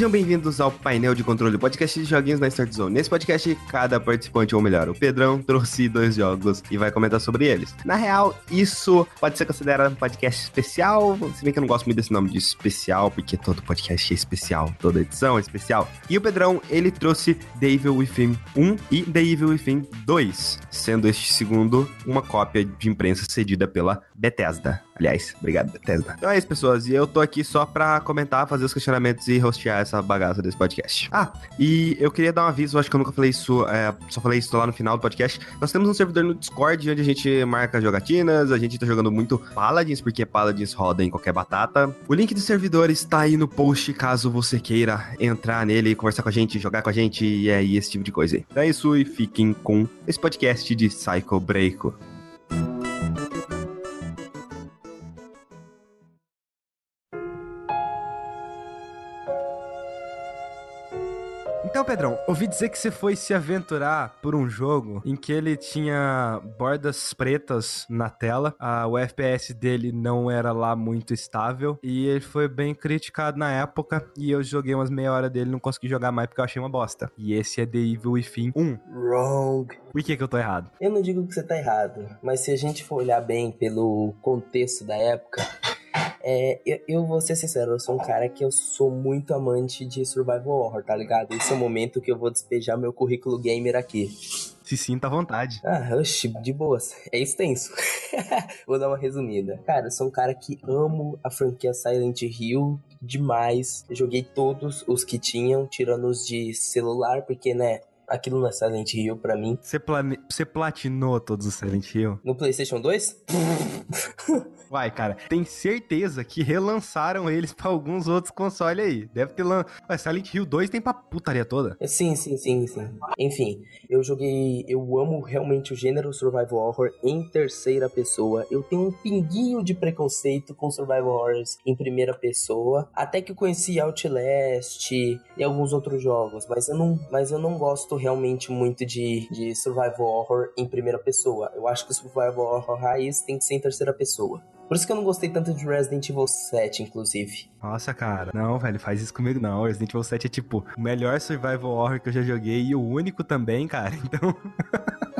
Sejam bem-vindos ao painel de controle podcast de joguinhos na Start Zone. Nesse podcast, cada participante, ou melhor, o Pedrão, trouxe dois jogos e vai comentar sobre eles. Na real, isso pode ser considerado um podcast especial, se bem que eu não gosto muito desse nome de especial, porque todo podcast é especial, toda edição é especial. E o Pedrão, ele trouxe The Evil Within 1 e The Evil Within 2, sendo este segundo uma cópia de imprensa cedida pela Bethesda. Aliás, obrigado, Bethesda. Então é isso, pessoas. E eu tô aqui só pra comentar, fazer os questionamentos e hostear essa bagaça desse podcast. Ah, e eu queria dar um aviso, acho que eu nunca falei isso, é, só falei isso lá no final do podcast. Nós temos um servidor no Discord onde a gente marca jogatinas, a gente tá jogando muito Paladins, porque Paladins roda em qualquer batata. O link do servidor está aí no post, caso você queira entrar nele, conversar com a gente, jogar com a gente e aí esse tipo de coisa aí. Então é isso e fiquem com esse podcast de Psycho Break. Então, Pedrão, ouvi dizer que você foi se aventurar por um jogo em que ele tinha bordas pretas na tela, a, o FPS dele não era lá muito estável e ele foi bem criticado na época e eu joguei umas meia hora dele não consegui jogar mais porque eu achei uma bosta. E esse é The Evil Within 1. Wrong. Por que que eu tô errado? Eu não digo que você tá errado, mas se a gente for olhar bem pelo contexto da época, é, eu, eu vou ser sincero, eu sou um cara que eu sou muito amante de survival horror, tá ligado? Esse é o momento que eu vou despejar meu currículo gamer aqui. Se sinta à vontade. Ah, oxi, de boas. É extenso. vou dar uma resumida. Cara, eu sou um cara que amo a franquia Silent Hill demais. Eu joguei todos os que tinham, tirando os de celular, porque, né, aquilo não é Silent Hill pra mim. Você, plane... Você platinou todos os Silent Hill? No PlayStation 2? Vai, cara, tem certeza que relançaram eles pra alguns outros consoles aí. Deve ter lan... Ué, Silent Hill 2 tem pra putaria toda. Sim, sim, sim, sim. Enfim, eu joguei. Eu amo realmente o gênero survival horror em terceira pessoa. Eu tenho um pinguinho de preconceito com survival horrors em primeira pessoa. Até que eu conheci Outlast e alguns outros jogos, mas eu não, mas eu não gosto realmente muito de, de survival horror em primeira pessoa. Eu acho que o survival horror raiz tem que ser em terceira pessoa. Por isso que eu não gostei tanto de Resident Evil 7, inclusive. Nossa, cara. Não, velho, faz isso comigo não. Resident Evil 7 é tipo o melhor survival horror que eu já joguei e o único também, cara. Então.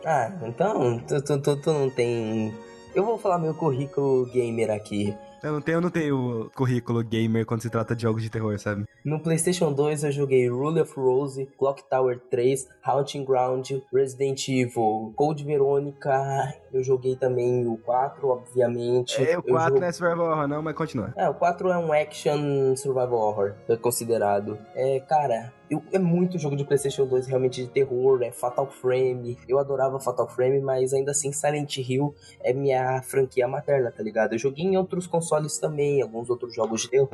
ah, então tu, tu, tu, tu não tem. Eu vou falar meu currículo gamer aqui. Eu não tenho, eu não tenho currículo gamer quando se trata de jogos de terror, sabe? No PlayStation 2 eu joguei Rule of Rose, Clock Tower 3, Haunting Ground, Resident Evil, Code Verônica. Eu joguei também o 4, obviamente. É, o 4 jogo... não é survival horror não, mas continua. É, o 4 é um action survival horror, é considerado. É, cara, eu, é muito jogo de PlayStation 2 realmente de terror, é Fatal Frame. Eu adorava Fatal Frame, mas ainda assim Silent Hill é minha franquia materna, tá ligado? Eu joguei em outros consoles também, alguns outros jogos de terror,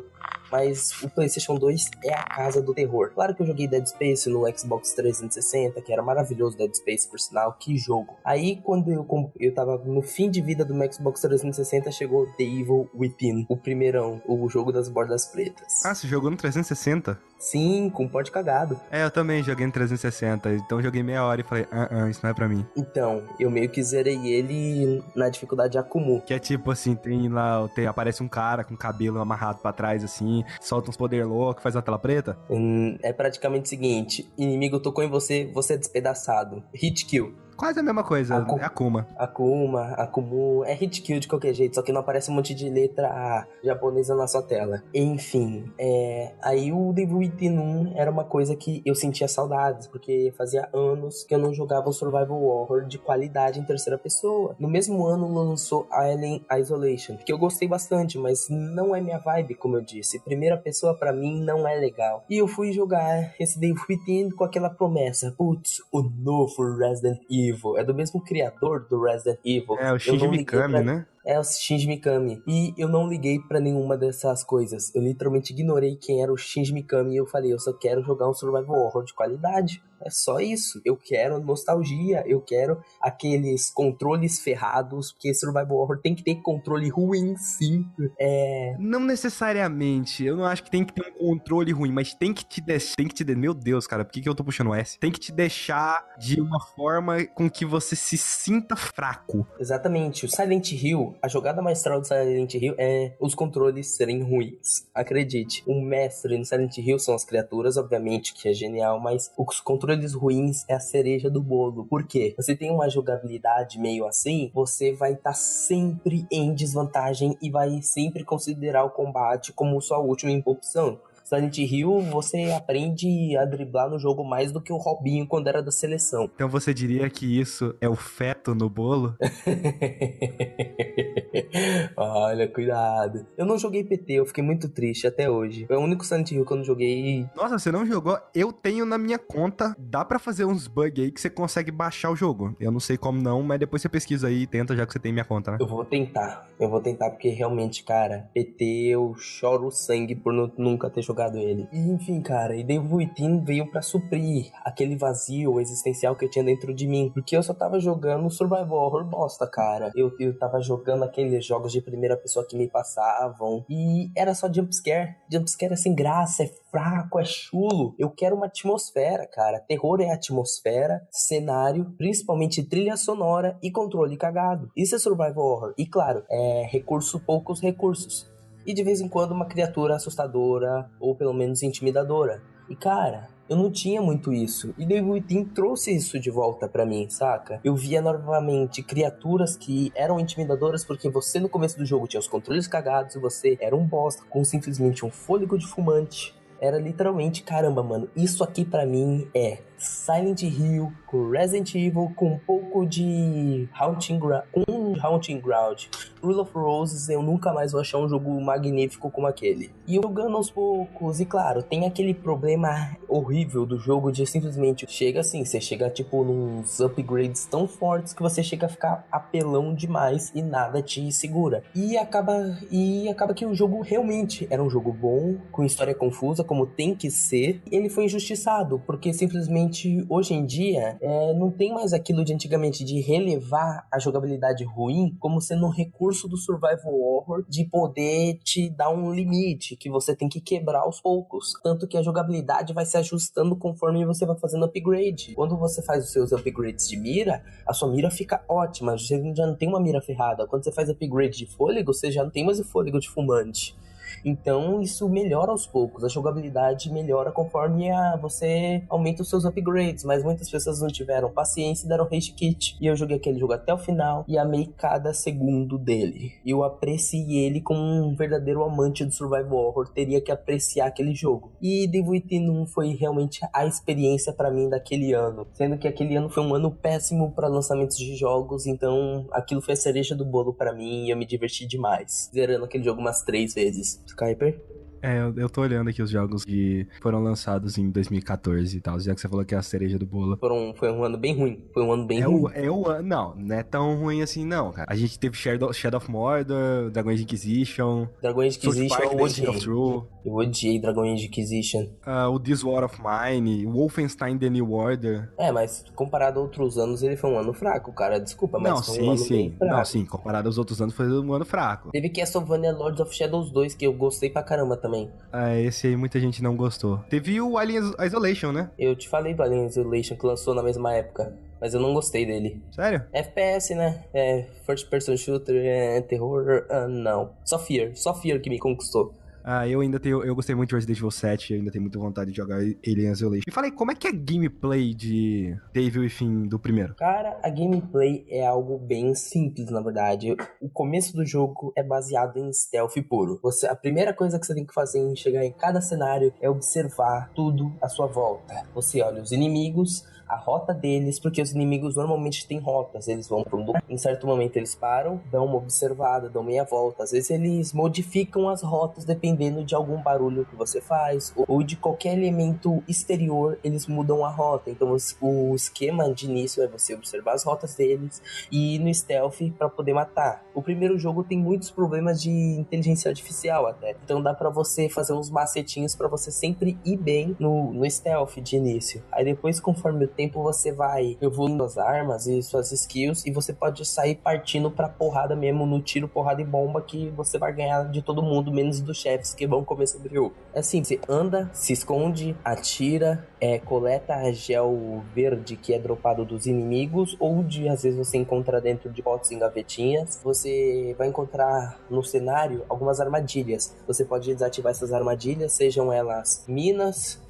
mas o PlayStation 2 é a casa do terror. Claro que eu joguei Dead Space no Xbox 360, que era maravilhoso Dead Space, por sinal, que jogo. Aí quando eu, eu tava no fim de vida do meu Xbox 360, chegou The Evil Within, o primeirão, o jogo das bordas pretas. Ah, você jogou no 360? Sim, com porte cagado. É, eu também joguei no 360, então joguei meia hora e falei, ah, ah, isso não é pra mim. Então, eu meio que zerei ele na dificuldade Akumu. Que é tipo assim, tem lá, tem, aparece um cara com cabelo amarrado pra trás, assim, solta uns poder louco, faz uma tela preta. Hum, é praticamente o seguinte, inimigo tocou em você, você é despedaçado. Hit kill. Quase a mesma coisa, Aku... é Akuma. Akuma, Akumu, é hit kill de qualquer jeito, só que não aparece um monte de letra japonesa na sua tela. Enfim, é... aí o Devil Within 1 era uma coisa que eu sentia saudades, porque fazia anos que eu não jogava um survival horror de qualidade em terceira pessoa. No mesmo ano lançou Alien Isolation, que eu gostei bastante, mas não é minha vibe, como eu disse. Primeira pessoa para mim não é legal. E eu fui jogar esse Devil Within com aquela promessa, putz, o novo Resident Evil Evil. É do mesmo criador do Resident Evil. É, o Shinji Mikami, né? É o Shinji Mikami. E eu não liguei para nenhuma dessas coisas. Eu literalmente ignorei quem era o Shinji Mikami e eu falei, eu só quero jogar um survival horror de qualidade. É só isso. Eu quero nostalgia, eu quero aqueles controles ferrados, porque survival horror tem que ter controle ruim, sim. É... Não necessariamente. Eu não acho que tem que ter um controle ruim, mas tem que te deixar, tem que te, meu Deus, cara, por que, que eu tô puxando S? Tem que te deixar de uma forma com que você se sinta fraco. Exatamente. O Silent Hill a jogada maestral do Silent Hill é os controles serem ruins. Acredite, o mestre no Silent Hill são as criaturas, obviamente, que é genial, mas os controles ruins é a cereja do bolo. Por quê? Você tem uma jogabilidade meio assim, você vai estar tá sempre em desvantagem e vai sempre considerar o combate como sua última opção. Silent Hill, você aprende a driblar no jogo mais do que o Robinho quando era da seleção. Então você diria que isso é o feto no bolo? Olha, cuidado. Eu não joguei PT, eu fiquei muito triste até hoje. Foi o único Silent Hill que eu não joguei. Nossa, você não jogou? Eu tenho na minha conta. Dá para fazer uns bugs aí que você consegue baixar o jogo. Eu não sei como não, mas depois você pesquisa aí e tenta, já que você tem minha conta, né? Eu vou tentar. Eu vou tentar porque realmente, cara, PT eu choro sangue por nunca ter jogado jogado ele. E enfim, cara, e Devil Within veio para suprir aquele vazio existencial que eu tinha dentro de mim. Porque eu só tava jogando survival horror bosta, cara. Eu, eu tava jogando aqueles jogos de primeira pessoa que me passavam. E era só jumpscare. Jumpscare é sem graça, é fraco, é chulo. Eu quero uma atmosfera, cara. Terror é atmosfera, cenário, principalmente trilha sonora e controle cagado. Isso é survival horror. E claro, é recurso poucos recursos e de vez em quando uma criatura assustadora ou pelo menos intimidadora. E cara, eu não tinha muito isso. E The Within trouxe isso de volta para mim, saca? Eu via novamente criaturas que eram intimidadoras porque você no começo do jogo tinha os controles cagados e você era um bosta com simplesmente um fôlego de fumante. Era literalmente, caramba, mano, isso aqui para mim é Silent Hill, com Resident Evil, com um pouco de Haunting, Gra um Haunting Ground. Rule of Roses, eu nunca mais vou achar um jogo magnífico como aquele. E jogando aos poucos, e claro, tem aquele problema horrível do jogo de simplesmente chega assim, você chega tipo nos upgrades tão fortes que você chega a ficar apelão demais e nada te segura. E acaba e acaba que o jogo realmente era um jogo bom, com história confusa como tem que ser. Ele foi injustiçado porque simplesmente hoje em dia é, não tem mais aquilo de antigamente de relevar a jogabilidade ruim como sendo um recurso do survival horror de poder te dar um limite que você tem que quebrar aos poucos. Tanto que a jogabilidade vai se ajustando conforme você vai fazendo upgrade. Quando você faz os seus upgrades de mira, a sua mira fica ótima, você já não tem uma mira ferrada. Quando você faz upgrade de fôlego, você já não tem mais o fôlego de fumante. Então isso melhora aos poucos, a jogabilidade melhora conforme a, você aumenta os seus upgrades, mas muitas pessoas não tiveram paciência e deram rage kit. E eu joguei aquele jogo até o final e amei cada segundo dele. Eu apreciei ele como um verdadeiro amante do survival horror, teria que apreciar aquele jogo. E Devil Within 1 foi realmente a experiência para mim daquele ano, sendo que aquele ano foi um ano péssimo para lançamentos de jogos, então aquilo foi a cereja do bolo para mim e eu me diverti demais, zerando aquele jogo umas três vezes. Skyper. É, eu, eu tô olhando aqui os jogos que foram lançados em 2014 e tal, já que você falou que é a cereja do bolo. Foram, foi um ano bem ruim. Foi um ano bem é ruim. O, é o ano. Não, não é tão ruim assim, não, cara. A gente teve Shadow, Shadow of Mordor, Dragon Age Inquisition. Dragon Age Inquisition eu odiei. Of True. Eu odiei Dragon Age Inquisition. Uh, o This War of Mine, Wolfenstein The New Order. É, mas comparado a outros anos, ele foi um ano fraco, cara. Desculpa, mas não, foi sim, um ano sim. Não, sim, comparado aos outros anos, foi um ano fraco. Teve Castlevania Lords of Shadows 2, que eu gostei pra caramba também. Ah, esse aí muita gente não gostou. Teve o Alien Isolation, né? Eu te falei do Alien Isolation que lançou na mesma época. Mas eu não gostei dele. Sério? FPS, né? É, first person shooter, é, terror, uh, não. Só Fear, só Fear que me conquistou. Ah, eu ainda tenho. Eu gostei muito de Resident Evil 7, eu ainda tenho muita vontade de jogar Alien Isolation. Me falei, como é que é a gameplay de Devil Within do primeiro? Cara, a gameplay é algo bem simples, na verdade. O começo do jogo é baseado em stealth puro. Você, a primeira coisa que você tem que fazer em chegar em cada cenário é observar tudo à sua volta. Você olha os inimigos, a rota deles, porque os inimigos normalmente têm rotas. Eles vão para um lugar, em certo momento eles param, dão uma observada, dão meia volta. Às vezes eles modificam as rotas dependendo de algum barulho que você faz ou de qualquer elemento exterior, eles mudam a rota. Então o esquema de início é você observar as rotas deles e ir no stealth para poder matar. O primeiro jogo tem muitos problemas de inteligência artificial até. Então dá para você fazer uns macetinhos para você sempre ir bem no, no stealth de início. Aí depois, conforme o tempo você vai evoluindo as armas e suas skills e você pode sair partindo pra porrada mesmo, no tiro, porrada e bomba que você vai ganhar de todo mundo, menos dos chefes que vão comer sobre o. É assim, você anda, se esconde, atira, é, coleta gel verde que é dropado dos inimigos ou de às vezes você encontra dentro de potes em gavetinhas. Você vai encontrar no cenário algumas armadilhas. Você pode desativar essas armadilhas, sejam elas minas,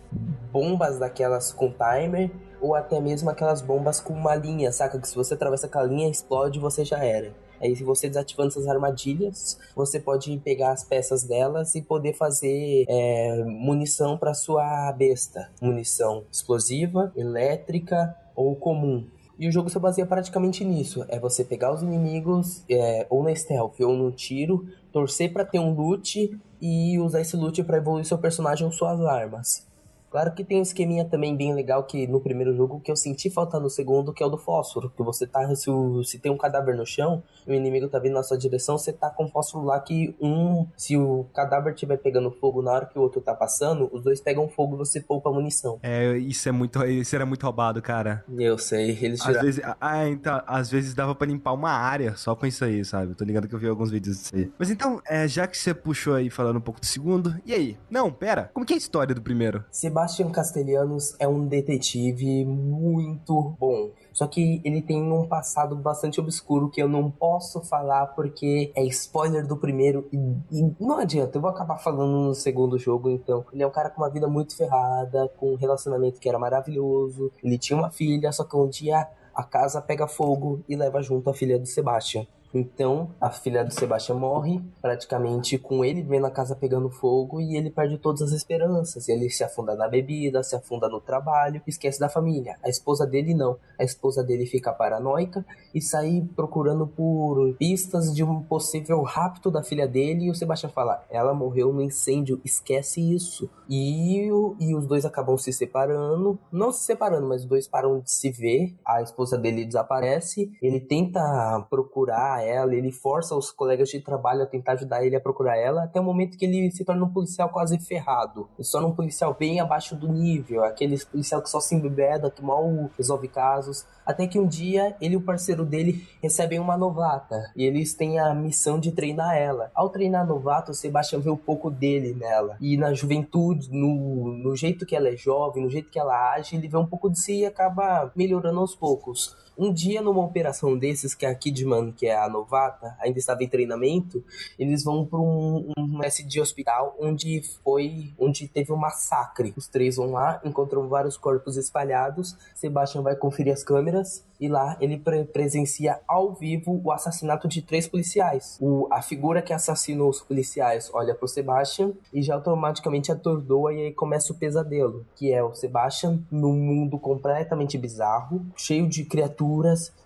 bombas daquelas com timer ou até mesmo aquelas bombas com uma linha, saca? Que se você atravessa aquela linha, explode você já era. Aí, se você desativando essas armadilhas, você pode pegar as peças delas e poder fazer é, munição para sua besta. Munição explosiva, elétrica ou comum. E o jogo se baseia praticamente nisso. É você pegar os inimigos, é, ou na stealth, ou no tiro, torcer para ter um loot e usar esse loot para evoluir seu personagem ou suas armas. Claro que tem um esqueminha também bem legal que no primeiro jogo que eu senti falta no segundo, que é o do fósforo. Que você tá. Se, o, se tem um cadáver no chão, o inimigo tá vindo na sua direção, você tá com fósforo lá que um. Se o cadáver estiver pegando fogo na hora que o outro tá passando, os dois pegam fogo e você poupa munição. É, isso é muito. Isso era muito roubado, cara. Eu sei. Eles às vezes, ah, então, às vezes dava pra limpar uma área só com isso aí, sabe? tô ligado que eu vi alguns vídeos disso aí. Mas então, é, já que você puxou aí falando um pouco do segundo, e aí? Não, pera, como que é a história do primeiro? Sebastian Castellanos é um detetive muito bom. Só que ele tem um passado bastante obscuro que eu não posso falar porque é spoiler do primeiro e, e, não adianta, eu vou acabar falando no segundo jogo, então. Ele é um cara com uma vida muito ferrada, com um relacionamento que era maravilhoso. Ele tinha uma filha, só que um dia a casa pega fogo e leva junto a filha do Sebastian. Então, a filha do Sebastião morre, praticamente com ele vendo a casa pegando fogo e ele perde todas as esperanças. Ele se afunda na bebida, se afunda no trabalho, esquece da família. A esposa dele não. A esposa dele fica paranoica e sai procurando por pistas de um possível rapto da filha dele. E o Sebastião fala: Ela morreu no incêndio, esquece isso. E, e os dois acabam se separando. Não se separando, mas os dois param de se ver. A esposa dele desaparece. Ele tenta procurar ela, ele força os colegas de trabalho a tentar ajudar ele a procurar ela, até o momento que ele se torna um policial quase ferrado. Ele se torna um policial bem abaixo do nível, aquele policial que só se embebeda, que mal resolve casos. Até que um dia ele e o parceiro dele recebem uma novata e eles têm a missão de treinar ela. Ao treinar a novata, o Sebastião vê um pouco dele nela. E na juventude, no, no jeito que ela é jovem, no jeito que ela age, ele vê um pouco de si e acaba melhorando aos poucos. Um dia, numa operação desses, que é a Kidman, que é a novata, ainda estava em treinamento, eles vão para um, um de hospital onde foi, onde teve um massacre. Os três vão lá, encontram vários corpos espalhados. Sebastian vai conferir as câmeras e lá ele pre presencia ao vivo o assassinato de três policiais. O, a figura que assassinou os policiais olha pro Sebastian e já automaticamente atordoa e aí começa o pesadelo, que é o Sebastian num mundo completamente bizarro, cheio de criaturas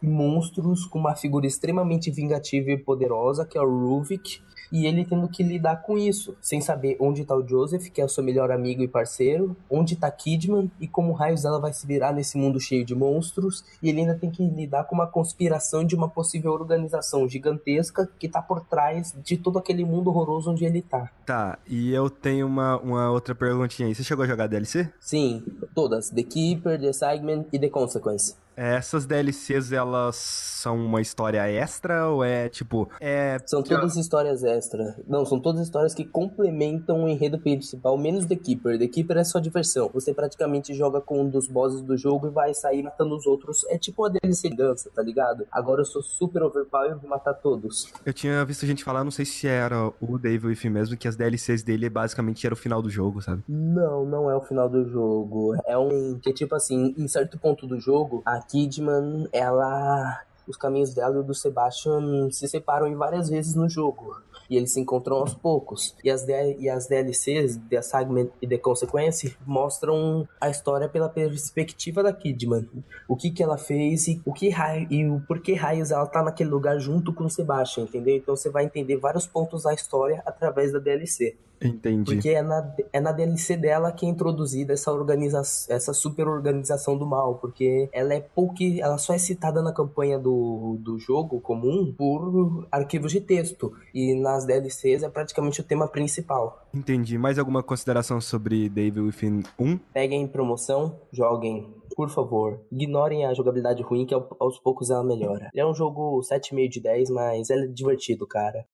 e monstros com uma figura extremamente vingativa e poderosa, que é o Ruvik, e ele tendo que lidar com isso, sem saber onde tá o Joseph, que é o seu melhor amigo e parceiro, onde tá Kidman e como raios ela vai se virar nesse mundo cheio de monstros, e ele ainda tem que lidar com uma conspiração de uma possível organização gigantesca que tá por trás de todo aquele mundo horroroso onde ele tá. Tá, e eu tenho uma, uma outra perguntinha aí. Você chegou a jogar DLC? Sim, todas. The Keeper, The Segment e The Consequence. Essas DLCs, elas são uma história extra ou é tipo. É... São todas histórias extra. Não, são todas histórias que complementam o enredo principal, menos The Keeper. The Keeper é só diversão. Você praticamente joga com um dos bosses do jogo e vai sair matando os outros. É tipo uma DLC dança, tá ligado? Agora eu sou super overpower e vou matar todos. Eu tinha visto gente falar, não sei se era o Dave With mesmo, que as DLCs dele basicamente era o final do jogo, sabe? Não, não é o final do jogo. É um. Que tipo assim, em certo ponto do jogo, a Kidman, ela os caminhos dela e do Sebastian se separam em várias vezes no jogo. E eles se encontram aos poucos. E as, e as DLCs, The Assignment e The Consequence, mostram a história pela perspectiva da Kidman. O que que ela fez e o que e o porquê raios ela tá naquele lugar junto com o Sebastian, entendeu? Então você vai entender vários pontos da história através da DLC. Entendi. Porque é na, é na DLC dela que é introduzida essa organização, essa super organização do mal, porque ela é pouco, ela só é citada na campanha do do, jogo comum por arquivos de texto. E nas DLCs é praticamente o tema principal. Entendi. Mais alguma consideração sobre Devil Within 1? Peguem em promoção, joguem por favor, ignorem a jogabilidade ruim que aos poucos ela melhora. É um jogo 7,5 de 10, mas é divertido, cara.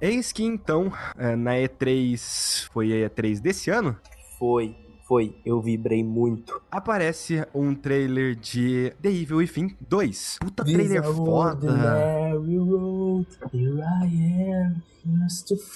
Eis que então, é, na E3, foi a E3 desse ano? Foi, foi, eu vibrei muito. Aparece um trailer de The Evil Within 2. Puta trailer foda. Road, here I am.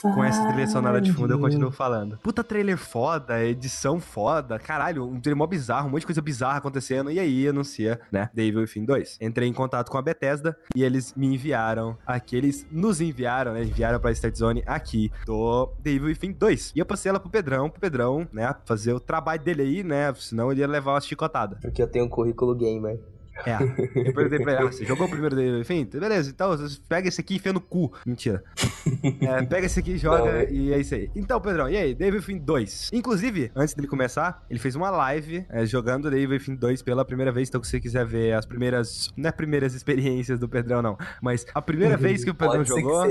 Com essa trilha sonora de fundo, eu continuo falando. Puta trailer foda, edição foda, caralho, um trailer mó bizarro, um monte de coisa bizarra acontecendo, e aí anuncia, né, The Evil Within 2. Entrei em contato com a Bethesda e eles me enviaram aqui, eles nos enviaram, né, enviaram pra Start Zone aqui do The Evil Within 2. E eu passei ela pro Pedrão, pro Pedrão, né, fazer o trabalho dele aí, né, senão ele ia levar uma chicotada. Porque eu tenho um currículo gamer. É. Eu perguntei pra ele, ah, você jogou o primeiro dele? Enfim, beleza, então pega esse aqui e enfia no cu. Mentira. É, pega esse aqui, joga Não, e é isso aí. Então, Pedrão, e aí? Devil Within 2. Inclusive, antes dele começar, ele fez uma live é, jogando Devil Within 2 pela primeira vez. Então, se você quiser ver as primeiras. Não é primeiras experiências do Pedrão, não. Mas a primeira vez que o Pedrão jogou.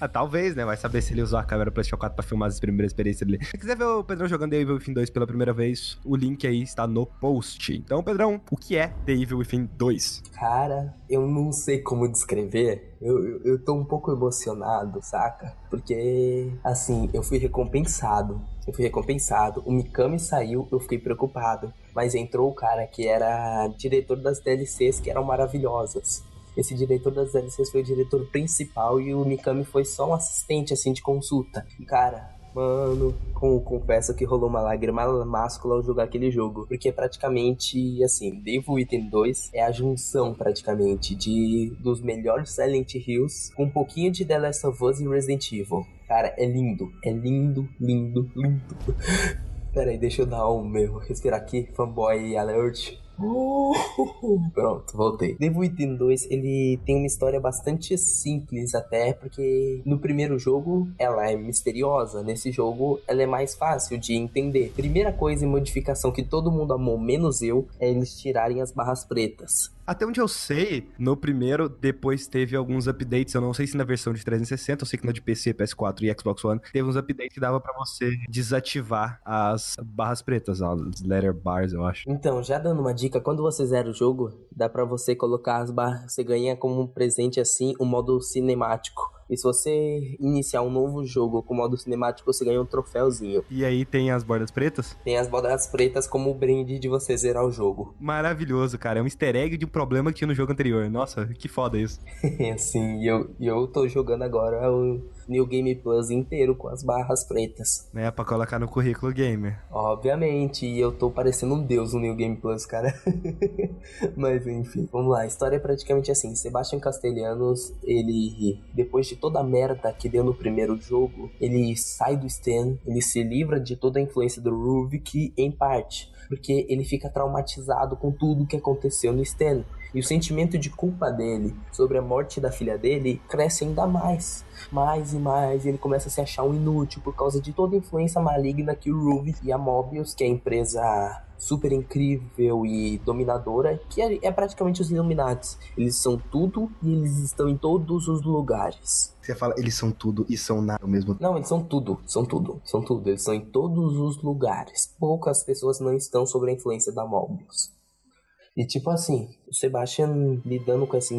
Ah, talvez, né? Vai saber se ele usou a câmera PlayStation 4 pra filmar as primeiras experiências dele. Se quiser ver o Pedrão jogando Devil Within 2 pela primeira vez, o link aí está no post. Então, Pedrão, o que é The Evil Within 2? Cara, eu não sei como descrever. Eu, eu, eu tô um pouco emocionado, saca? Porque, assim, eu fui recompensado. Eu fui recompensado. O Mikami saiu, eu fiquei preocupado. Mas entrou o cara que era diretor das DLCs que eram maravilhosas. Esse diretor das DLCs foi o diretor principal e o Mikami foi só um assistente, assim, de consulta. Cara, Mano, com, confesso que rolou uma lágrima máscula ao jogar aquele jogo. Porque é praticamente, assim, Devil Within 2 é a junção, praticamente, de dos melhores Silent Hills com um pouquinho de The Last of Us e Resident Evil. Cara, é lindo. É lindo, lindo, lindo. Pera aí, deixa eu dar um meu respirar aqui, fanboy alert. Pronto, voltei. Devil Within 2, ele tem uma história bastante simples até, porque no primeiro jogo ela é misteriosa, nesse jogo ela é mais fácil de entender. Primeira coisa e modificação que todo mundo amou, menos eu, é eles tirarem as barras pretas. Até onde eu sei, no primeiro, depois teve alguns updates. Eu não sei se na versão de 360, eu sei que na de PC, PS4 e Xbox One, teve uns updates que dava para você desativar as barras pretas, as letter bars, eu acho. Então, já dando uma dica, quando você zera o jogo, dá para você colocar as barras, você ganha como um presente assim, um modo cinemático. E se você iniciar um novo jogo com modo cinemático, você ganha um troféuzinho. E aí tem as bordas pretas? Tem as bordas pretas como brinde de você zerar o jogo. Maravilhoso, cara. É um easter egg de um problema que tinha no jogo anterior. Nossa, que foda isso. Sim, e eu, eu tô jogando agora o New Game Plus inteiro com as barras pretas. É, pra colocar no currículo gamer. Obviamente, e eu tô parecendo um deus no New Game Plus, cara. Mas enfim, vamos lá. A história é praticamente assim: Sebastian Castellanos, ele, depois de toda a merda que deu no primeiro jogo, ele sai do Stan, ele se livra de toda a influência do Ruvik em parte. Porque ele fica traumatizado com tudo que aconteceu no Stan. E o sentimento de culpa dele sobre a morte da filha dele cresce ainda mais. Mais e mais, e ele começa a se achar um inútil por causa de toda a influência maligna que o Ruby e a Mobius, que é a empresa super incrível e dominadora, que é, é praticamente os Illuminati. Eles são tudo e eles estão em todos os lugares. Você fala, eles são tudo e são nada ao mesmo tempo. Não, eles são tudo, são tudo, são tudo. Eles são em todos os lugares. Poucas pessoas não estão sob a influência da Mobius. E tipo assim, o Sebastian lidando com essa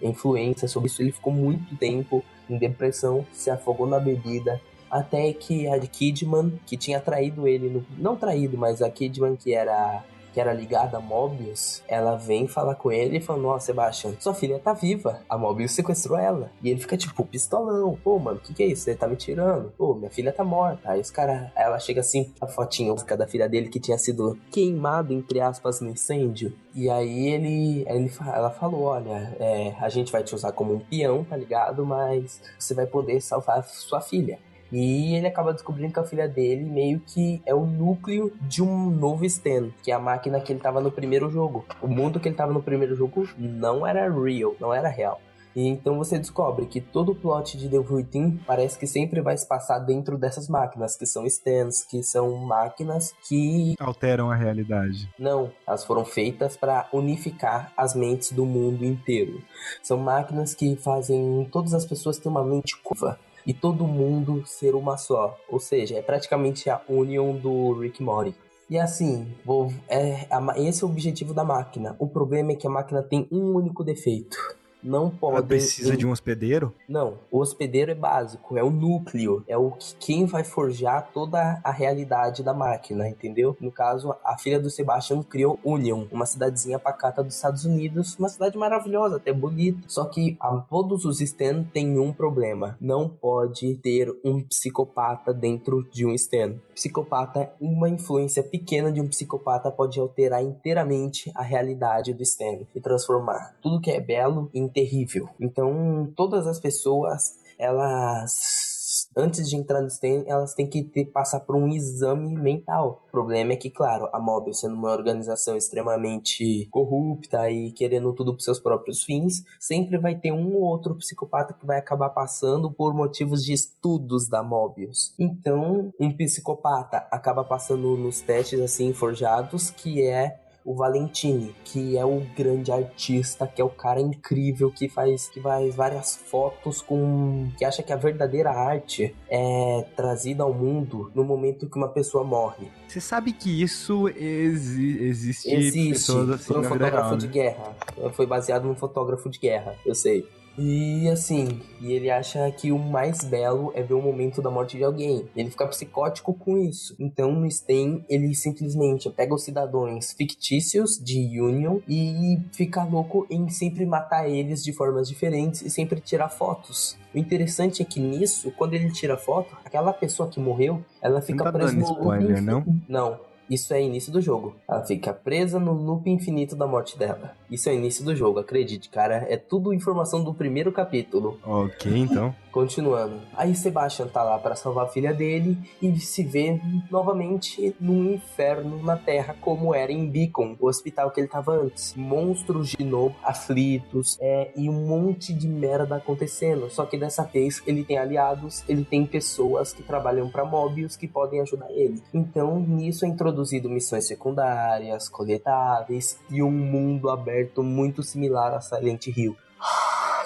influência sobre isso, ele ficou muito tempo em depressão, se afogou na bebida, até que a Kidman, que tinha traído ele, no, não traído, mas a Kidman que era que era ligada a Mobius, ela vem falar com ele e fala: Nossa, Sebastian, sua filha tá viva. A Mobius sequestrou ela. E ele fica tipo, pistolão. Pô, mano, o que, que é isso? Você tá me tirando? Pô, minha filha tá morta. Aí os caras, ela chega assim, a fotinha da filha dele que tinha sido queimado, entre aspas, no incêndio. E aí ele, ele ela falou: Olha, é, a gente vai te usar como um peão, tá ligado? Mas você vai poder salvar sua filha. E ele acaba descobrindo que a filha dele meio que é o núcleo de um novo Stan, que é a máquina que ele tava no primeiro jogo. O mundo que ele tava no primeiro jogo não era real, não era real. E então você descobre que todo o plot de The Routine parece que sempre vai se passar dentro dessas máquinas, que são stands, que são máquinas que alteram a realidade. Não, elas foram feitas para unificar as mentes do mundo inteiro. São máquinas que fazem todas as pessoas ter uma mente curva e todo mundo ser uma só. Ou seja, é praticamente a união do Rick Morty. E assim, vou, é, esse é o objetivo da máquina. O problema é que a máquina tem um único defeito não pode. Ela precisa de um hospedeiro? Não, o hospedeiro é básico, é o núcleo, é o que quem vai forjar toda a realidade da máquina, entendeu? No caso, a filha do Sebastian criou Union, uma cidadezinha pacata dos Estados Unidos, uma cidade maravilhosa, até bonita. Só que a, todos os Stan têm um problema: não pode ter um psicopata dentro de um Stan. Psicopata, uma influência pequena de um psicopata pode alterar inteiramente a realidade do Stan e transformar tudo que é belo em terrível. Então, todas as pessoas, elas antes de entrar no STEM, elas têm que ter, passar por um exame mental. O problema é que, claro, a Mobius, sendo uma organização extremamente corrupta e querendo tudo para seus próprios fins, sempre vai ter um ou outro psicopata que vai acabar passando por motivos de estudos da Mobius. Então, um psicopata acaba passando nos testes assim forjados, que é o Valentini, que é o grande artista, que é o cara incrível que faz que faz várias fotos com que acha que a verdadeira arte é trazida ao mundo no momento que uma pessoa morre. Você sabe que isso exi existe, existe. Assim Foi um fotógrafo real, de né? guerra. Foi baseado num fotógrafo de guerra, eu sei. E assim, e ele acha que o mais belo é ver o momento da morte de alguém. Ele fica psicótico com isso. Então no Sten, ele simplesmente pega os cidadãos fictícios de Union e fica louco em sempre matar eles de formas diferentes e sempre tirar fotos. O interessante é que nisso, quando ele tira foto, aquela pessoa que morreu, ela fica não tá presa no spoiler, não? Não, isso é início do jogo. Ela fica presa no loop infinito da morte dela. Isso é início do jogo, acredite, cara. É tudo informação do primeiro capítulo. Ok, então. Continuando. Aí Sebastian tá lá para salvar a filha dele e se vê novamente num inferno na Terra, como era em Beacon, o hospital que ele tava antes. Monstros de novo, aflitos, é, e um monte de merda acontecendo. Só que dessa vez ele tem aliados, ele tem pessoas que trabalham para Mobius que podem ajudar ele. Então, nisso é introduzido missões secundárias, coletáveis e um mundo aberto muito similar a Silent Hill.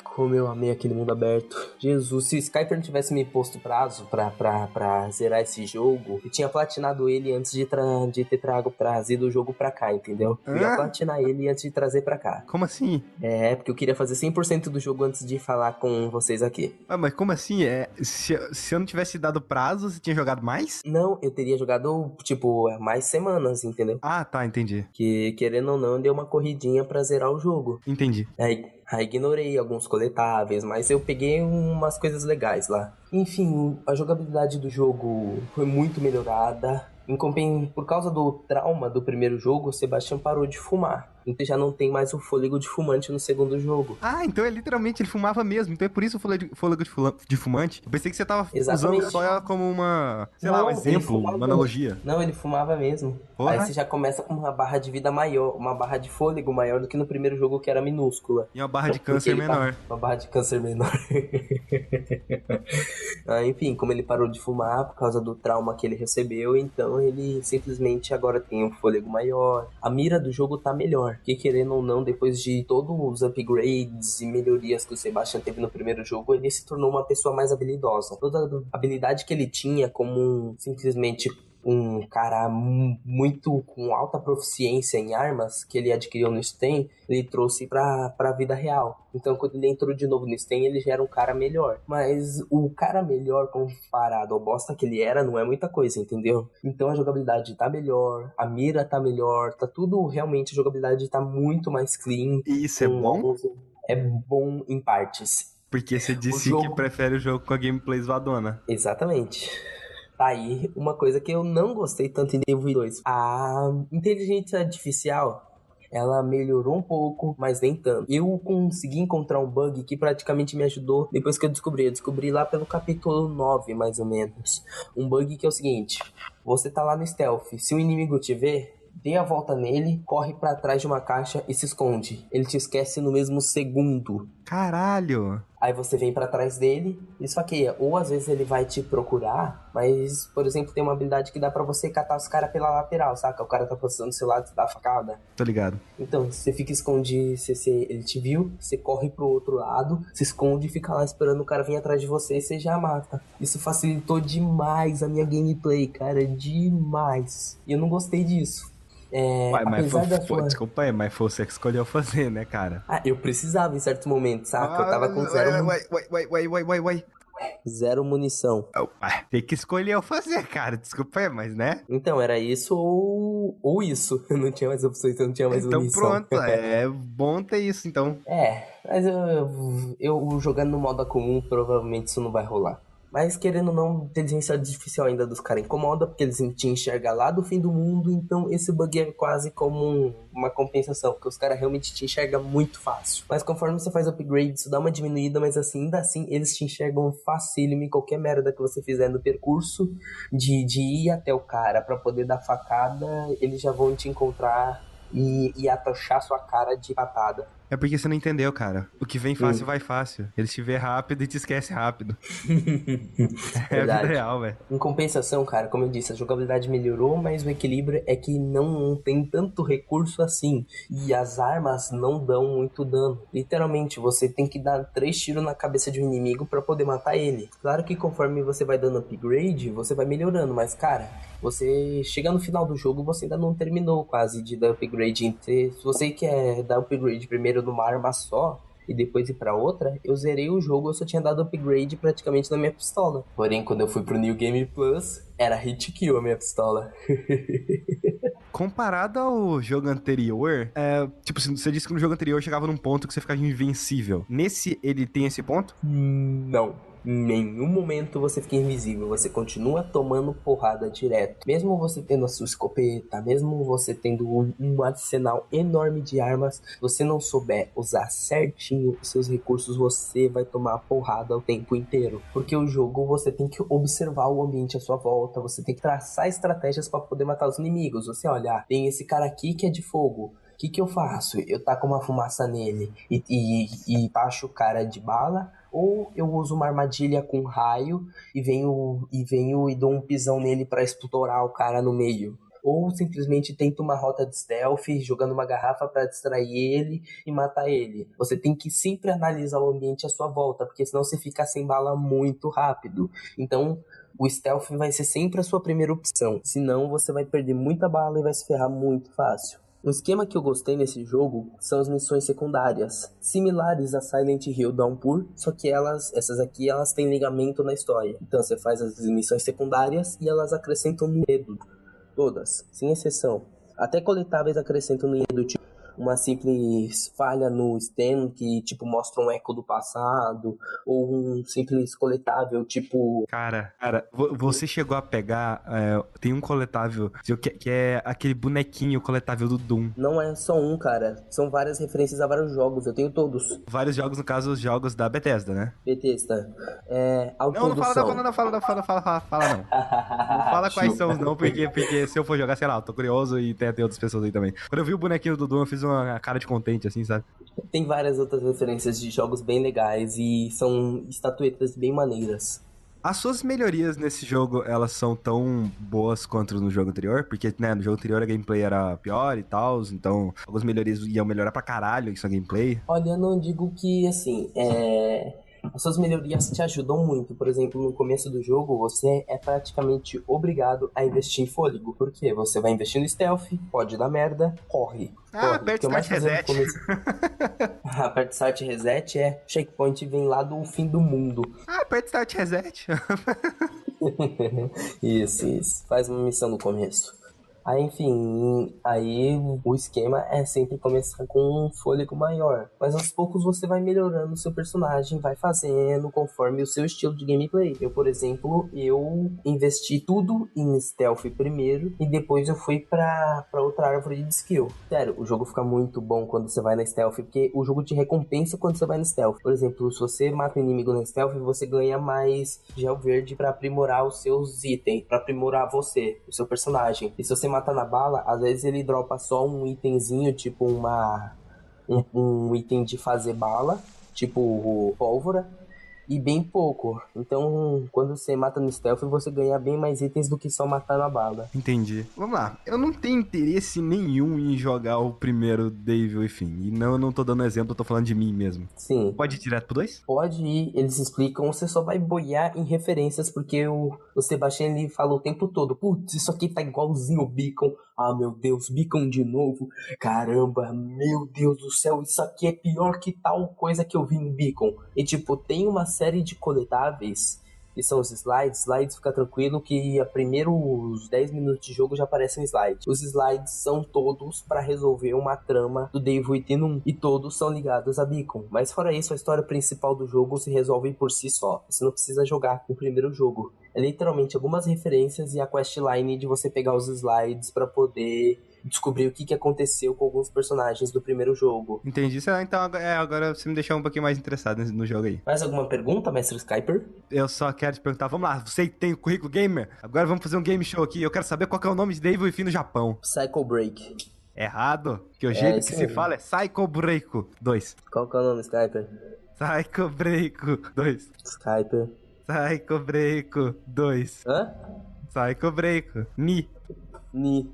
Como eu amei aquele mundo aberto. Jesus, se o Skyper não tivesse me posto prazo pra, pra, pra zerar esse jogo, eu tinha platinado ele antes de, tra de ter trago, trazido o jogo pra cá, entendeu? Eu ia platinar ele antes de trazer pra cá. Como assim? É, porque eu queria fazer 100% do jogo antes de falar com vocês aqui. Ah, mas como assim? É, se, se eu não tivesse dado prazo, você tinha jogado mais? Não, eu teria jogado, tipo, mais semanas, entendeu? Ah, tá, entendi. Que, querendo ou não, deu uma corridinha pra zerar o jogo. Entendi. Aí Aí ignorei alguns coletáveis, mas eu peguei umas coisas legais lá. Enfim, a jogabilidade do jogo foi muito melhorada. Por causa do trauma do primeiro jogo, o Sebastião parou de fumar. Então já não tem mais o fôlego de fumante no segundo jogo. Ah, então é literalmente ele fumava mesmo. Então é por isso o fôlego de fumante. Eu pensei que você tava Exatamente. usando só ela como uma, sei não, lá, um exemplo, uma analogia. Não, ele fumava mesmo. Porra. Aí você já começa com uma barra de vida maior, uma barra de fôlego maior do que no primeiro jogo que era minúscula. E uma barra de câncer menor. Uma barra de câncer menor. ah, enfim, como ele parou de fumar por causa do trauma que ele recebeu, então ele simplesmente agora tem um fôlego maior. A mira do jogo tá melhor. Que querendo ou não, depois de todos os upgrades e melhorias que o Sebastian teve no primeiro jogo, ele se tornou uma pessoa mais habilidosa. Toda a habilidade que ele tinha como simplesmente um cara muito com alta proficiência em armas que ele adquiriu no Sten, ele trouxe pra, pra vida real. Então, quando ele entrou de novo no Sten, ele já era um cara melhor. Mas o cara melhor comparado ao bosta que ele era, não é muita coisa, entendeu? Então a jogabilidade tá melhor, a mira tá melhor, tá tudo realmente, a jogabilidade tá muito mais clean. E isso é bom? É bom em partes. Porque você disse jogo... que prefere o jogo com a gameplay zoadona. Exatamente. Tá aí uma coisa que eu não gostei tanto em Devil 2. A inteligência artificial ela melhorou um pouco, mas nem tanto. Eu consegui encontrar um bug que praticamente me ajudou depois que eu descobri. Eu descobri lá pelo capítulo 9, mais ou menos. Um bug que é o seguinte: você tá lá no stealth, se o inimigo te ver, dê a volta nele, corre para trás de uma caixa e se esconde. Ele te esquece no mesmo segundo. Caralho! Aí você vem para trás dele e esfaqueia. Ou às vezes ele vai te procurar, mas, por exemplo, tem uma habilidade que dá para você catar os caras pela lateral, saca? O cara tá passando do seu lado e dá facada. Tô ligado. Então, você fica escondido, você, você, ele te viu, você corre pro outro lado, se esconde e fica lá esperando o cara vir atrás de você e você já mata. Isso facilitou demais a minha gameplay, cara, demais. E eu não gostei disso. É, Uai, mas foi, da foi- desculpa aí, mas foi você que escolheu fazer, né, cara? Ah, eu precisava em certos momentos, saca? Eu tava com Ah, zero, Uai, uai, uai, uai, uai, uai, uai. zero munição. Tem que escolher eu fazer, cara. Desculpa aí, mas né? Então, era isso ou, ou isso. Eu não tinha mais opções, eu não tinha mais Então munição. pronto, é bom ter isso, então. É, mas eu, eu, eu jogando no modo comum, provavelmente isso não vai rolar. Mas querendo ou não, inteligência artificial ainda dos caras incomoda, porque eles te enxergam lá do fim do mundo, então esse bug é quase como um- uma compensação, porque os caras realmente te enxergam muito fácil. Mas conforme você faz upgrade, isso dá uma diminuída, mas assim, ainda assim, eles te enxergam facílimo em qualquer merda que você fizer no percurso de, de ir até o cara pra poder dar facada, eles já vão te encontrar e, e atochar sua cara de patada. É porque você não entendeu, cara. O que vem fácil, vai fácil. Eles te vê rápido e te esquece rápido. É Verdade. real, velho. Em compensação, cara, como eu disse, a jogabilidade melhorou, mas o equilíbrio é que não tem tanto recurso assim. E as armas não dão muito dano. Literalmente, você tem que dar três tiros na cabeça de um inimigo pra poder matar ele. Claro que conforme você vai dando upgrade, você vai melhorando, mas cara, você chega no final do jogo, você ainda não terminou quase de dar upgrade. Se se você quer dar upgrade primeiro numa arma só, e depois ir pra outra, eu zerei o jogo, eu só tinha dado upgrade praticamente na minha pistola. Porém, quando eu fui pro New Game Plus, era hit kill a minha pistola. Comparado ao jogo anterior, é, tipo, você disse que no jogo anterior chegava num ponto que você ficava invencível. Nesse, ele tem esse ponto? Não. Em nenhum momento você fica invisível, você continua tomando porrada direto. Mesmo você tendo a sua escopeta, mesmo você tendo um, arsenal enorme de armas, você não souber usar certinho os seus recursos, você vai tomar porrada o tempo inteiro. Porque o jogo você tem que observar o ambiente à sua volta, você tem que traçar estratégias para poder matar os inimigos. Você olha, ah, tem esse cara aqui que é de fogo. Que, que eu faço? Eu taco uma fumaça nele e, e, e baixo o cara de bala, ou eu uso uma armadilha com raio e venho e venho e dou um pisão nele pra explorar o cara no meio. Ou simplesmente tento uma rota de stealth, jogando uma garrafa pra distrair ele e matar ele. Você tem que sempre analisar o ambiente à sua volta, porque senão você fica sem bala muito rápido. Então, o stealth vai ser sempre a sua primeira opção. Senão, você vai perder muita bala e vai se ferrar muito fácil. Um esquema que eu gostei nesse jogo são as missões secundárias, similares a Silent Hill Downpour, só que elas, essas aqui, elas têm ligamento na história. Então você faz as missões secundárias e elas acrescentam enredo, todas, sem exceção. Até coletáveis acrescentam enredo, tipo uma simples falha no stem que tipo mostra um eco do passado ou um simples coletável tipo Cara, cara, vo- você chegou a pegar. é, tem um coletável que, é aquele bonequinho coletável do Doom. não é só um cara são várias referências a vários jogos eu tenho todos Vários jogos, no caso, os jogos da Bethesda, né? Bethesda é Não, não fala, não, não fala, não fala, fala, fala, fala, não. Não fala quais são os não, porque, porque se eu for jogar, sei lá, eu tô curioso e tem, tem outras pessoas aí também. Quando eu vi o bonequinho do Doom, eu fiz uma cara de contente, assim, sabe? Tem várias outras referências de jogos bem legais e são estatuetas bem maneiras. As suas melhorias nesse jogo, elas são tão boas quanto no jogo anterior? Porque, né, no jogo anterior a gameplay era pior e tal, então algumas melhorias iam melhorar pra caralho isso a gameplay. Olha, eu não digo que, assim, é... As suas melhorias te ajudam muito. Por exemplo, no começo do jogo, você é praticamente obrigado a investir em fôlego. Por quê? Você vai investir no stealth, pode dar merda, corre. Ah, corre. aperta O que eu mais start reset. começo- Aperta start reset é checkpoint vem lá do fim do mundo. Ah, aperta start reset. isso, isso. Faz uma missão no começo. Aí, enfim, aí o esquema é sempre começar com um fôlego maior. Mas aos poucos você vai melhorando o seu personagem, vai fazendo conforme o seu estilo de gameplay. Eu, por exemplo, eu investi tudo em stealth primeiro e depois eu fui pra, pra outra árvore de skill. Sério, o jogo fica muito bom quando você vai na stealth, porque o jogo te recompensa quando você vai no stealth. Por exemplo, se você mata um inimigo no stealth, você ganha mais gel verde pra aprimorar os seus itens, pra aprimorar você, o seu personagem. E se você mata na bala, às vezes ele dropa só um itemzinho, tipo uma. Um, um item de fazer bala, tipo pólvora, e bem pouco. Então, quando você mata no stealth, você ganha bem mais itens do que só matar na bala. Entendi. Vamos lá. Eu não tenho interesse nenhum em jogar o primeiro Devil Within. E não, eu não tô dando exemplo, eu tô falando de mim mesmo. Sim. Pode ir direto pro 2? Pode ir, eles explicam, você só vai boiar em referências, porque o, o Sebastião ele fala o tempo todo, putz, isso aqui tá igualzinho o Beacon. Ah, meu Deus, Beacon de novo. Caramba, meu Deus do céu, isso aqui é pior que tal coisa que eu vi em Beacon. E tipo, tem uma série de coletáveis que são os slides. Slides, fica tranquilo que a primeiros 10 minutos de jogo já aparecem slides. Os slides são todos para resolver uma trama do Dave 1 e todos são ligados a Beacon. Mas fora isso, a história principal do jogo se resolve por si só. Você não precisa jogar o primeiro jogo. É literalmente algumas referências e a questline de você pegar os slides para poder descobrir o que, que aconteceu com alguns personagens do primeiro jogo. Entendi. Então é, agora você me deixou um pouquinho mais interessado no jogo aí. Mais alguma pergunta, mestre Skyper? Eu só quero te perguntar, vamos lá, você tem o currículo gamer? Agora vamos fazer um game show aqui. Eu quero saber qual que é o nome de Dave Within no Japão. Psycho Break. Errado, que o jeito que se fala é Psycho Break 2. Qual que é o nome, Skyper? Psycho Break 2. Skyper. Psycho Break 2. Hã? Psycho Break. Ni. Ni.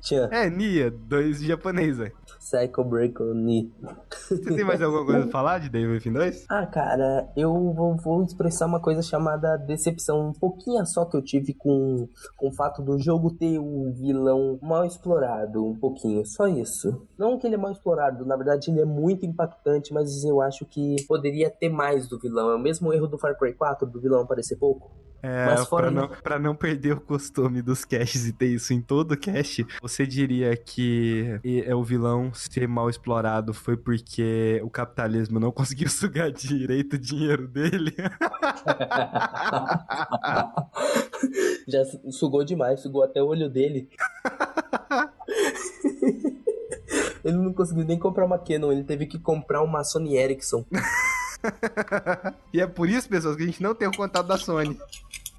Tchan. É, Nia, dois japonês, velho. Psycho Break Ni. Você tem mais alguma coisa pra falar de Devil Within 2? Ah, cara, eu vou, vou, expressar uma coisa chamada decepção. Um pouquinho só que eu tive com, com o fato do jogo ter um vilão mal explorado. Um pouquinho, só isso. Não que ele é mal explorado, na verdade ele é muito impactante, mas eu acho que poderia ter mais do vilão. É o mesmo erro do Far Cry 4, do vilão aparecer pouco. É, Mas pra, não, pra não perder o costume dos caches e ter isso em todo cache, você diria que é o vilão ser mal explorado foi porque o capitalismo não conseguiu sugar direito o dinheiro dele? Já sugou demais, sugou até o olho dele. ele não conseguiu nem comprar uma Canon, ele teve que comprar uma Sony Ericsson. e é por isso, pessoas, que a gente não tem o contato da Sony.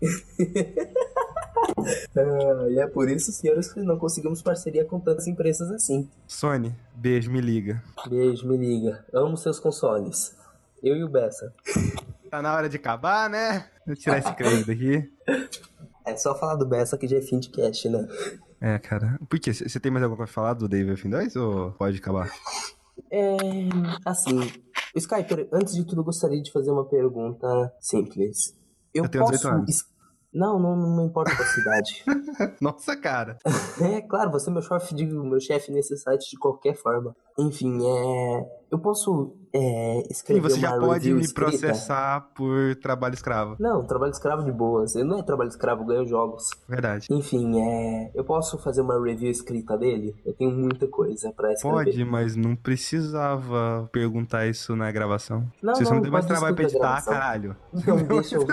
ah, e é por isso, senhores, que não conseguimos parceria com tantas empresas assim. Sony, beijo, me liga. Beijo, me liga. Amo seus consoles. Eu e o Bessa. Tá na hora de acabar, né? Vou tirar esse crédito daqui. É só falar do Bessa que já é fim de cast, né? É, cara. Por quê? Você tem mais alguma coisa pra falar do David Fim 2 ou pode acabar? É. Assim. Skyper, antes de tudo, gostaria de fazer uma pergunta simples. Eu, eu tenho posso... 18 anos. Não, não, não importa a cidade. Nossa, cara. é, claro, você é meu chefe meu chefe nesse site de qualquer forma. Enfim, é. Eu posso é, escrever Sim, você já pode me escrita? processar por trabalho escravo. Não, trabalho escravo de boas. Eu não é trabalho escravo, ganho jogos. Verdade. Enfim, é. Eu posso fazer uma review escrita dele? Eu tenho muita coisa pra escrever. Pode, mas não precisava perguntar isso na gravação. Não, você não, me deu mais trabalho pra editar, caralho. Então, deixa eu.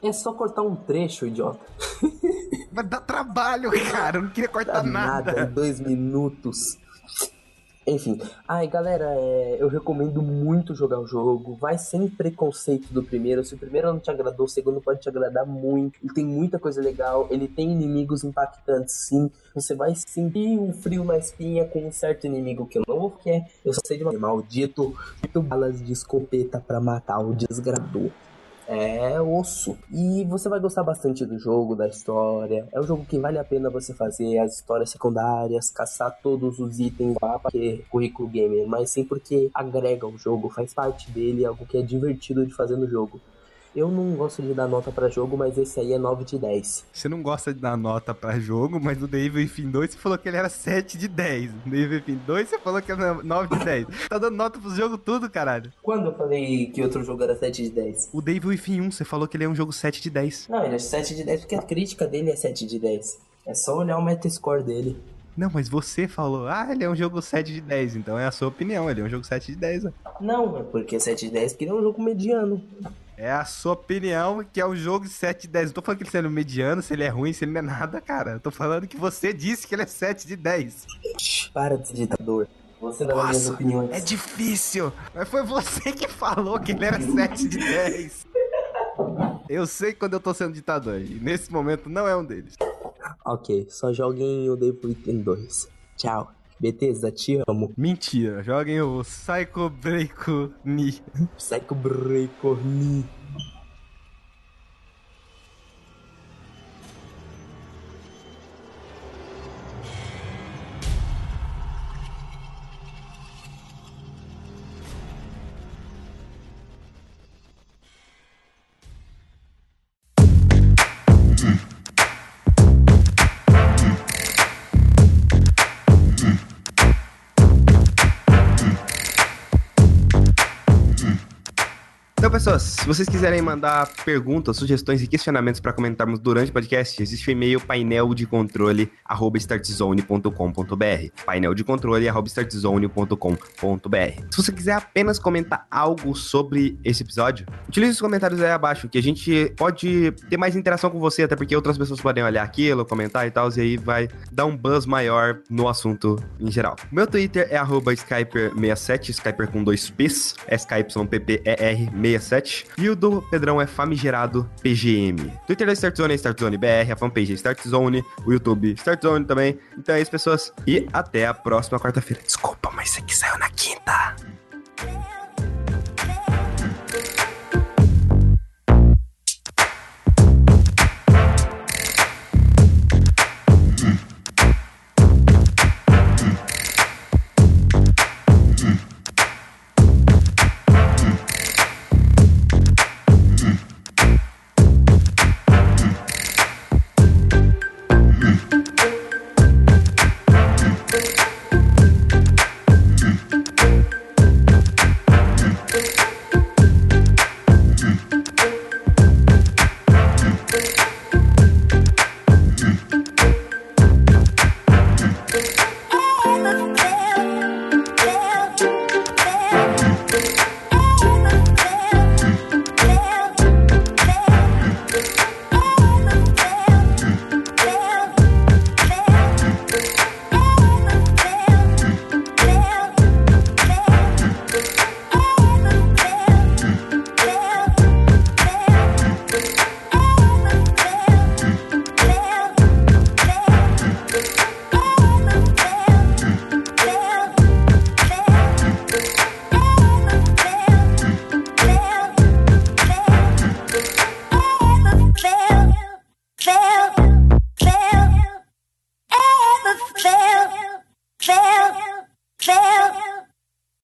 é só cortar um trecho, idiota. Mas dá trabalho, cara. Eu não queria cortar dá nada. Nada, dois minutos. Enfim, ai galera, é, eu recomendo muito jogar o jogo. Vai sem preconceito do primeiro. Se o primeiro não te agradou, o segundo pode te agradar muito. Ele tem muita coisa legal. Ele tem inimigos impactantes, sim. Você vai sentir um frio na espinha com um certo inimigo que eu não vou porque eu sei de uma maldito, muito balas de escopeta para matar o desgrador é osso. E você vai gostar bastante do jogo, da história. É um jogo que vale a pena você fazer as histórias secundárias, caçar todos os itens lá, porque currículo gamer, mas sim porque agrega o jogo, faz parte dele, é algo que é divertido de fazer no jogo. Eu não gosto de dar nota para jogo, mas esse aí é 9 de 10. Você não gosta de dar nota para jogo, mas no Devil Within 2 você falou que ele era 7 de 10. No Devil Within 2 você falou que era 9 de 10. tá dando nota pro jogo tudo, caralho. Quando eu falei que outro jogo era 7 de 10? O Devil Within 1, você falou que ele é um jogo 7 de 10. Não, ele é 7 de 10 porque a crítica dele é 7 de 10. É só olhar o metascore dele. Não, mas você falou, ah, ele é um jogo 7 de 10, então é a sua opinião, ele é um jogo 7 de 10. Né? Não, é porque é 7 de 10 porque ele é um jogo mediano. É a sua opinião que é um jogo de 7 de 10. Não tô falando que ele é mediano, se ele é ruim, se ele não é nada, cara. Eu tô falando que você disse que ele é 7 de 10. Para de ditador. Você dá minhas opiniões. É difícil. Mas foi você que falou que ele era 7 de 10. Eu sei quando eu tô sendo ditador. E nesse momento não é um deles. Ok, só joguem o Devil Within 2. Tchau. Bethesda, te amo. Mentira, joguem o Psycho Break Ni. Psycho Break Ni. Pessoas, se vocês quiserem mandar perguntas, sugestões e questionamentos para comentarmos durante o podcast, existe o e-mail painel de controle startzone.com.br. Painel de controle startzone.com.br. Se você quiser apenas comentar algo sobre esse episódio, utilize os comentários aí abaixo, que a gente pode ter mais interação com você, até porque outras pessoas podem olhar aquilo, comentar e tal, e aí vai dar um buzz maior no assunto em geral. Meu Twitter é Skyper67, Skyper com dois P's, SKYPPER67. E o do Pedrão é famigerado PGM. Twitter da Startzone é Startzone BR, a fanpage é Startzone, o YouTube Startzone também. Então é isso, pessoas. E até a próxima quarta-feira. Desculpa, mas isso aqui saiu na quinta.